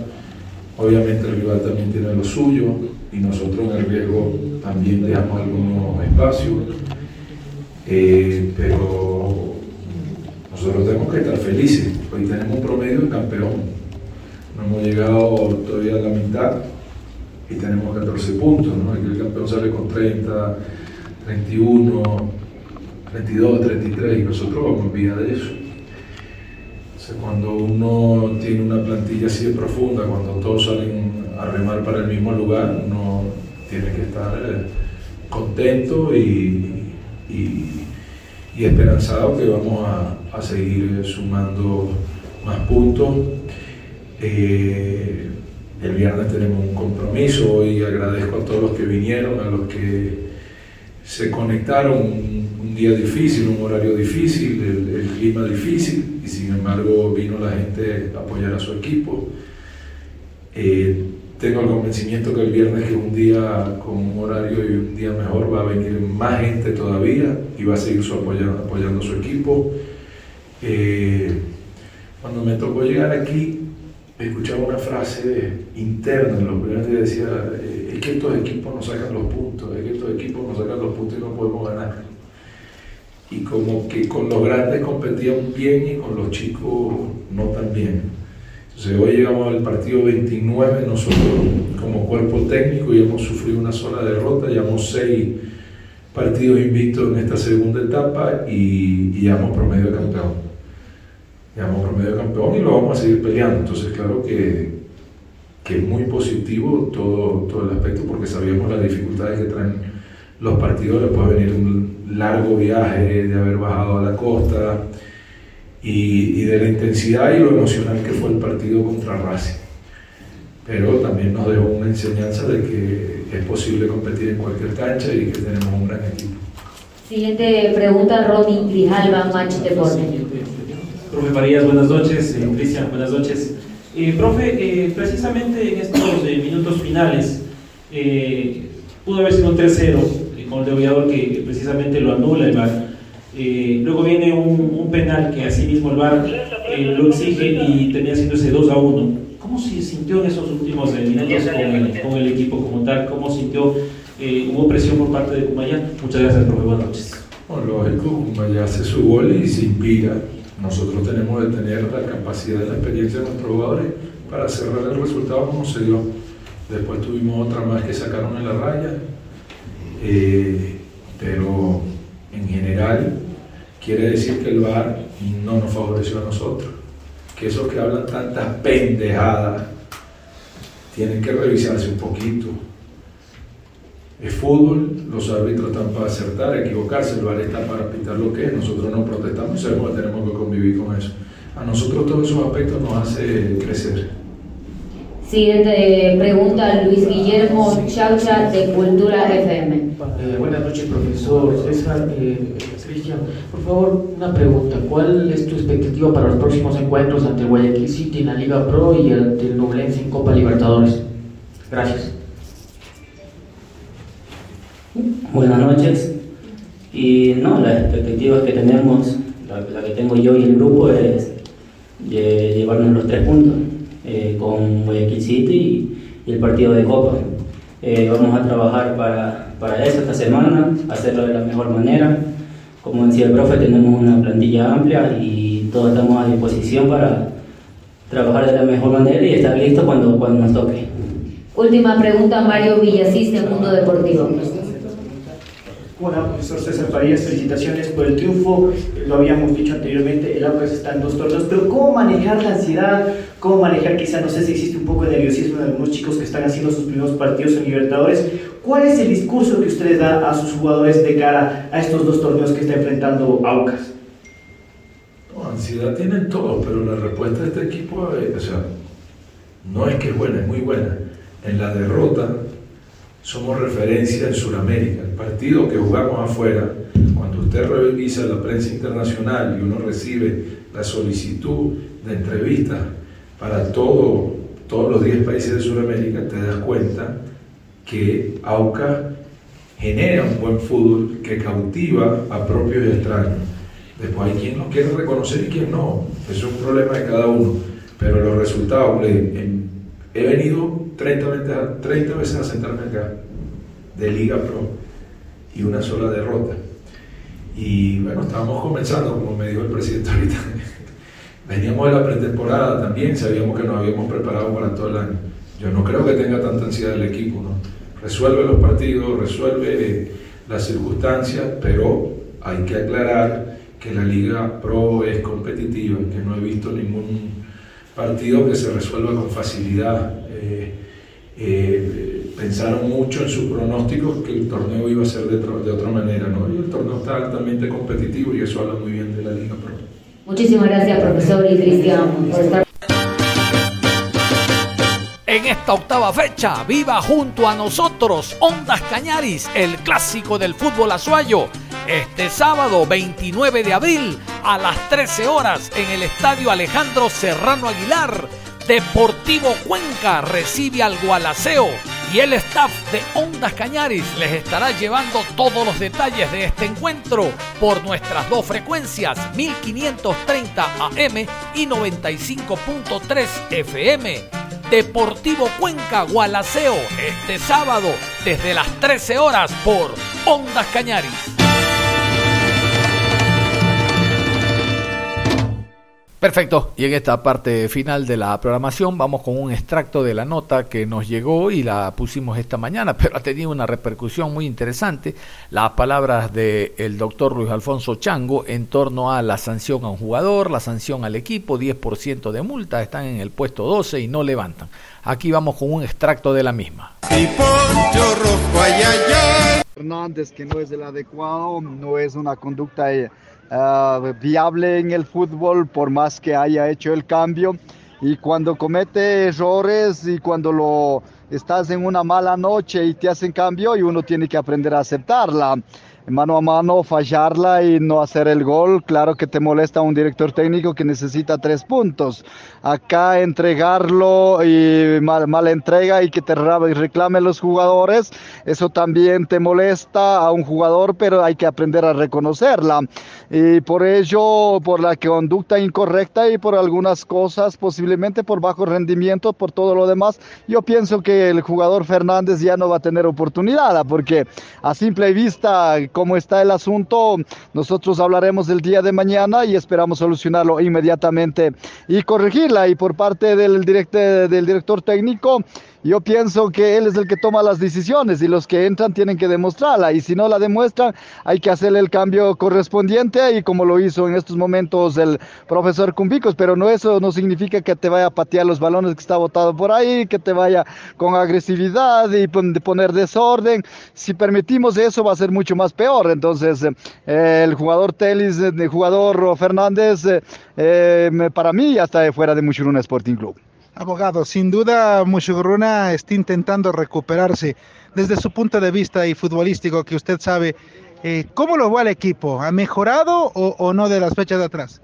Obviamente el rival también tiene lo suyo y nosotros en el riesgo también dejamos algunos espacios. Eh, pero nosotros tenemos que estar felices. Hoy tenemos un promedio de campeón. No hemos llegado todavía a la mitad y tenemos 14 puntos. ¿no? el campeón sale con 30, 31, 32, 33 y nosotros vamos en vía de eso cuando uno tiene una plantilla así de profunda, cuando todos salen a remar para el mismo lugar, uno tiene que estar eh, contento y, esperanzado que vamos a, seguir sumando más puntos. Eh, el viernes tenemos un compromiso, hoy agradezco a todos los que vinieron, a los que se conectaron un día difícil, un horario difícil, el, clima difícil, y sin embargo vino la gente a apoyar a su equipo. Eh, tengo el convencimiento que el viernes, que un día con un horario y un día mejor, va a venir más gente todavía y va a seguir su apoyando, apoyando su equipo. Eh, cuando me tocó llegar aquí, escuchaba una frase interna en los primeros días, decía, eh, es que estos equipos no sacan los puntos, es que estos equipos no sacan los puntos y no podemos ganar y como que con los grandes competían bien y con los chicos no tan bien. Hoy llegamos al partido 29, nosotros como cuerpo técnico ya hemos sufrido una sola derrota, llevamos seis partidos invictos en esta segunda etapa y, y llevamos promedio campeón. Llevamos promedio campeón y lo vamos a seguir peleando. Entonces claro que, que es muy positivo todo, todo el aspecto porque sabíamos las dificultades que traen los partidos, después puede venir un largo viaje de haber bajado a la costa y, de la intensidad y lo emocional que fue el partido contra Racing. Pero también nos dejó una enseñanza de que es posible competir en cualquier cancha y que tenemos un gran equipo. Siguiente pregunta, Ronnie Grijalva, Match Deporte. Profe Marías, buenas noches. Eh, Cristian, buenas noches. Eh, profe, eh, precisamente en estos minutos finales, pudo haber sido un 3-0 con el degollador que precisamente lo anula el VAR. Eh, luego viene un, penal que así mismo el VAR eh, lo exige y tenía siendo ese 2 a 1. ¿Cómo se sintió en esos últimos eh, minutos con el, equipo como tal? ¿Cómo sintió? ¿Hubo presión por parte de Cumaya? Muchas gracias, profe. Buenas noches. Bueno, lógico, Cumaya hace su gol y se inspira. Nosotros tenemos que tener la capacidad y la experiencia de nuestros jugadores para cerrar el resultado como se dio. Después tuvimos otra más que sacaron en la raya eh, pero en general quiere decir que el VAR no nos favoreció a nosotros. Que esos que hablan tantas pendejadas tienen que revisarse un poquito. Es fútbol, los árbitros están para acertar, equivocarse, el VAR está para pitar lo que es. Nosotros no protestamos, sabemos que tenemos que convivir con eso. A nosotros todos esos aspectos nos hace crecer. Siguiente pregunta, Luis Guillermo Chaucha de Cultura FM. Buenas noches, profesor César. Eh, Cristian, por favor, una pregunta. ¿Cuál es tu expectativa para los próximos encuentros ante Guayaquil City en la Liga Pro y ante el Nublense en Copa Libertadores? Gracias. Buenas noches. Y no, las expectativas que tenemos, la, que tengo yo y el grupo es llevarnos los tres puntos eh, con Guayaquil City y, el partido de Copa. Eh, vamos a trabajar para, para eso esta semana, hacerlo de la mejor manera. Como decía el profe, tenemos una plantilla amplia y todos estamos a disposición para trabajar de la mejor manera y estar listos cuando, cuando nos toque. Última pregunta, Mario Villasís, de Mundo Deportivo. Hola, profesor César Farías, felicitaciones por el triunfo. Lo habíamos dicho anteriormente, el Aucas está en dos torneos, pero ¿cómo manejar la ansiedad? ¿Cómo manejar, quizá, no sé si existe un poco de nerviosismo en algunos chicos que están haciendo sus primeros partidos en Libertadores? ¿Cuál es el discurso que usted da a sus jugadores de cara a estos dos torneos que está enfrentando Aucas? ansiedad tienen todos, pero la respuesta de este equipo, o sea, no es que es buena, es muy buena. En la derrota somos referencia en Sudamérica. El partido que jugamos afuera, cuando usted revisa la prensa internacional y uno recibe la solicitud de entrevistas para todo, todos los 10 países de Sudamérica, te das cuenta que AUCA genera un buen fútbol que cautiva a propios y extraños. Después hay quien lo quiere reconocer y quien no. Eso es un problema de cada uno. Pero los resultados, he venido 30, 30 veces a sentarme acá de Liga Pro y una sola derrota. Y bueno, estábamos comenzando, como me dijo el presidente ahorita. Veníamos de la pretemporada también, sabíamos que nos habíamos preparado para todo el año. Yo no creo que tenga tanta ansiedad el equipo, ¿no? Resuelve los partidos, resuelve las circunstancias, pero hay que aclarar que la Liga Pro es competitiva, que no he visto ningún partido que se resuelva con facilidad. Eh, eh, pensaron mucho en sus pronósticos que el torneo iba a ser de, de, otra manera, ¿no? Y el torneo está altamente competitivo y eso habla muy bien de la Liga Pro. Muchísimas gracias, profesor y Cristian, por estar. En esta octava fecha, viva junto a nosotros Ondas Cañaris, el clásico del fútbol azuayo este sábado 29 de abril a las 13 horas en el Estadio Alejandro Serrano Aguilar. Deportivo Cuenca recibe al Gualaceo y el staff de Ondas Cañaris les estará llevando todos los detalles de este encuentro por nuestras dos frecuencias 1530 AM y 95.3 FM. Deportivo Cuenca Gualaceo este sábado desde las 13 horas por Ondas Cañaris. Perfecto, y en esta parte final de la programación vamos con un extracto de la nota que nos llegó y la pusimos esta mañana, pero ha tenido una repercusión muy interesante. Las palabras del doctor Luis Alfonso Chango en torno a la sanción a un jugador, la sanción al equipo, 10% de multa, están en el puesto 12 y no levantan. Aquí vamos con un extracto de la misma. Hernández, que no es el adecuado, no es una conducta... Eh, uh, viable en el fútbol por más que haya hecho el cambio. Y cuando comete errores y cuando lo estás en una mala noche y te hacen cambio y uno tiene que aprender a aceptarla mano a mano fallarla y no hacer el gol, claro que te molesta un director técnico que necesita tres puntos. Acá entregarlo y mal, mala entrega y que te reclame los jugadores, eso también te molesta a un jugador, pero hay que aprender a reconocerla. Y por ello, por la conducta incorrecta y por algunas cosas, posiblemente por bajo rendimiento, por todo lo demás, yo pienso que el jugador Fernández ya no va a tener oportunidad, porque a simple vista cómo está el asunto, nosotros hablaremos el día de mañana y esperamos solucionarlo inmediatamente y corregirla. Y por parte del, del director técnico, yo pienso que él es el que toma las decisiones y los que entran tienen que demostrarla y si no la demuestran hay que hacerle el cambio correspondiente y como lo hizo en estos momentos el profesor Cumbicos, pero no eso no significa que te vaya a patear los balones que está botado por ahí, que te vaya con agresividad y poner desorden. Si permitimos eso va a ser mucho más peor. Entonces eh, el jugador Telis, el jugador Fernández, eh, eh, para mí ya está fuera de Muchuruna Sporting Club. Abogado, sin duda Mushuguruna está intentando recuperarse desde su punto de vista y futbolístico que usted sabe. Eh, ¿Cómo lo va el equipo? ¿Ha mejorado o, no de las fechas de atrás?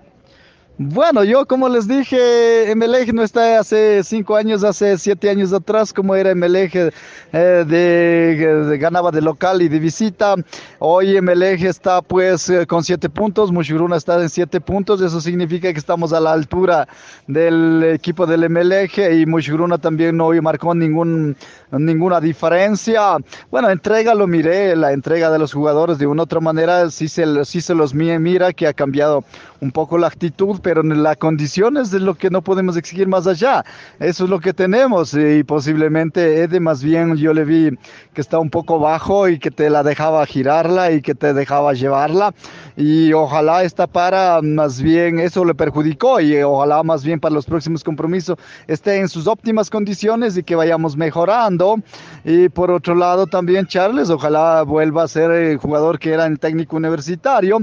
Bueno, yo como les dije, Emelec no está hace cinco años, hace siete años atrás, como era Emelec eh, de, ganaba de local y de visita. Hoy Emelec está pues eh, con siete puntos, Mushuruna está en siete puntos, eso significa que estamos a la altura del equipo del Emelec y Mushuruna también no marcó ningún, ninguna diferencia. Bueno, entrega lo miré, la entrega de los jugadores de una u otra manera sí se, sí se los mi- mira que ha cambiado un poco la actitud, pero en la condición es lo que no podemos exigir más allá. Eso es lo que tenemos y posiblemente Ede más bien yo le vi que está un poco bajo y que te la dejaba girarla y que te dejaba llevarla y ojalá esta para más bien eso le perjudicó y ojalá más bien para los próximos compromisos esté en sus óptimas condiciones y que vayamos mejorando y por otro lado también Charles ojalá vuelva a ser el jugador que era en técnico universitario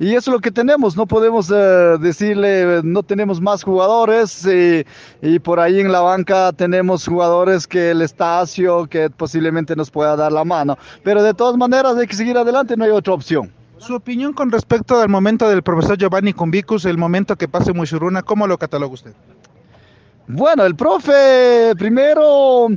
y eso es lo que tenemos no podemos eh, decirle no tenemos más jugadores y, y por ahí en la banca tenemos jugadores que el Estacio que posiblemente nos pueda dar la mano pero de todas maneras hay que seguir adelante no hay otra opción Su opinión con respecto al momento del profesor Giovanni Cumbicus, el momento que pase Mushuruna, ¿cómo lo cataloga usted? Bueno, el profe, primero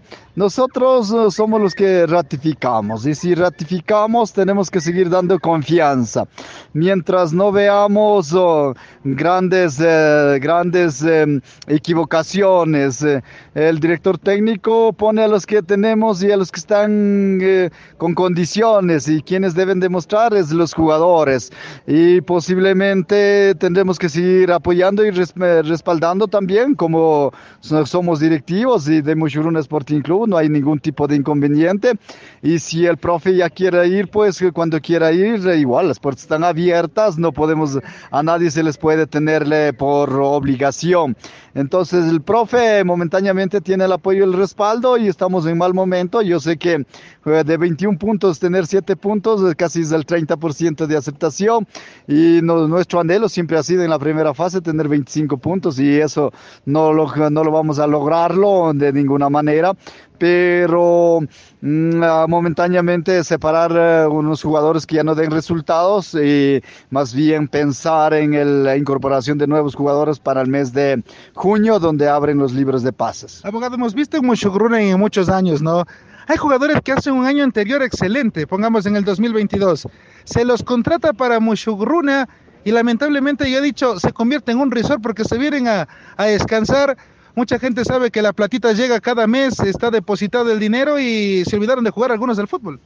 nosotros eh, somos los que ratificamos y si ratificamos tenemos que seguir dando confianza. Mientras no veamos oh, grandes, eh, grandes eh, equivocaciones, eh, el director técnico pone a los que tenemos y a los que están eh, con condiciones y quienes deben demostrar es los jugadores y posiblemente tendremos que seguir apoyando y res- respaldando también como so- somos directivos y de Mushuruna Sporting Club no hay ningún tipo de inconveniente. Y si el profe ya quiere ir pues que cuando quiera ir eh, igual las puertas están abiertas no podemos a nadie se les puede tenerle por obligación entonces el profe momentáneamente tiene el apoyo y el respaldo y estamos en mal momento. Yo sé que eh, de 21 puntos tener 7 puntos casi es el 30% de aceptación. Y no- nuestro anhelo siempre ha sido en la primera fase tener 25 puntos y eso no lo, no lo vamos a lograrlo de ninguna manera. Pero momentáneamente separar eh, unos jugadores que ya no den resultados y más bien pensar en el- la incorporación de nuevos jugadores para el mes de junio donde abren los libros de pases. Abogado, hemos visto en Mushuruna en muchos años, ¿no? Hay jugadores que hacen un año anterior excelente, pongamos en el 2022. Se los contrata para Mushuruna y lamentablemente, yo he dicho, se convierte en un resort porque se vienen a, a descansar. Mucha gente sabe que la platita llega cada mes, está depositado el dinero y se olvidaron de jugar algunos del fútbol.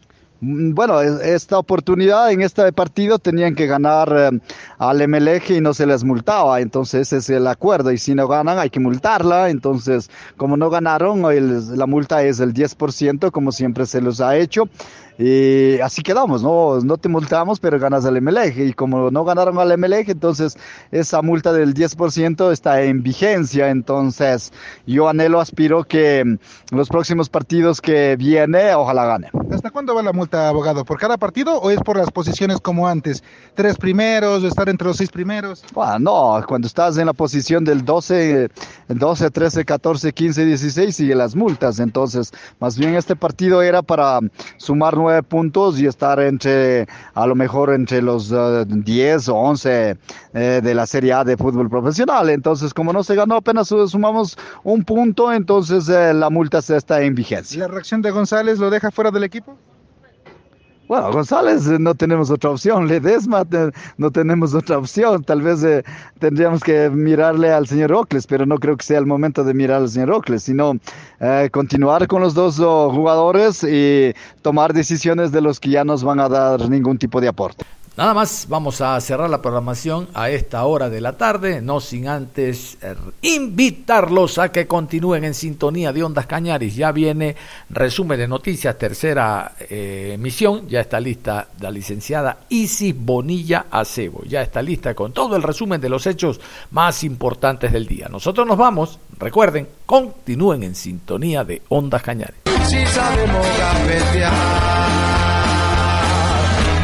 Mm, Bueno, es- esta oportunidad en este partido tenían que ganar eh, al MLG y no se les multaba, entonces ese es el acuerdo. Y si no ganan hay que multarla, entonces como no ganaron, la multa es el 10% como siempre se los ha hecho. Y así quedamos, no, no te multamos pero ganas al MLG y como no ganaron al MLG, entonces esa multa del 10% está en vigencia, entonces yo anhelo, aspiro que mm, los próximos partidos que viene, ojalá gane. ¿Hasta cuándo va la multa, abogado? ¿Por cada partido o es por las posiciones como antes? ¿Tres primeros, estar entre los seis primeros? Ah, no, cuando estás en la posición del 12, eh, 12, 13, 14, 15, 16, sigue las multas. Entonces, más bien este partido era para sumar nueve puntos y estar entre, a lo mejor entre los eh, 10 o 11 eh, de la Serie A de fútbol profesional. Entonces, como no se ganó, apenas su- sumamos un punto, entonces eh, la multa se está en vigencia. ¿La reacción de González lo deja fuera del equipo? Bueno, González eh, no tenemos otra opción, Ledesma te- no tenemos otra opción, tal vez eh, tendríamos que mirarle al señor Ocles, pero no creo que sea el momento de mirar al señor Ocles, sino eh, continuar con los dos oh, jugadores y tomar decisiones de los que ya nos van a dar ningún tipo de aporte. Nada más, vamos a cerrar la programación a esta hora de la tarde, no sin antes eh, invitarlos a que continúen en sintonía de Ondas Cañaris. Ya viene resumen de noticias, tercera eh, emisión, ya está lista la licenciada Isis Bonilla Acebo, ya está lista con todo el resumen de los hechos más importantes del día. Nosotros nos vamos, recuerden, continúen en sintonía de Ondas Cañaris. Si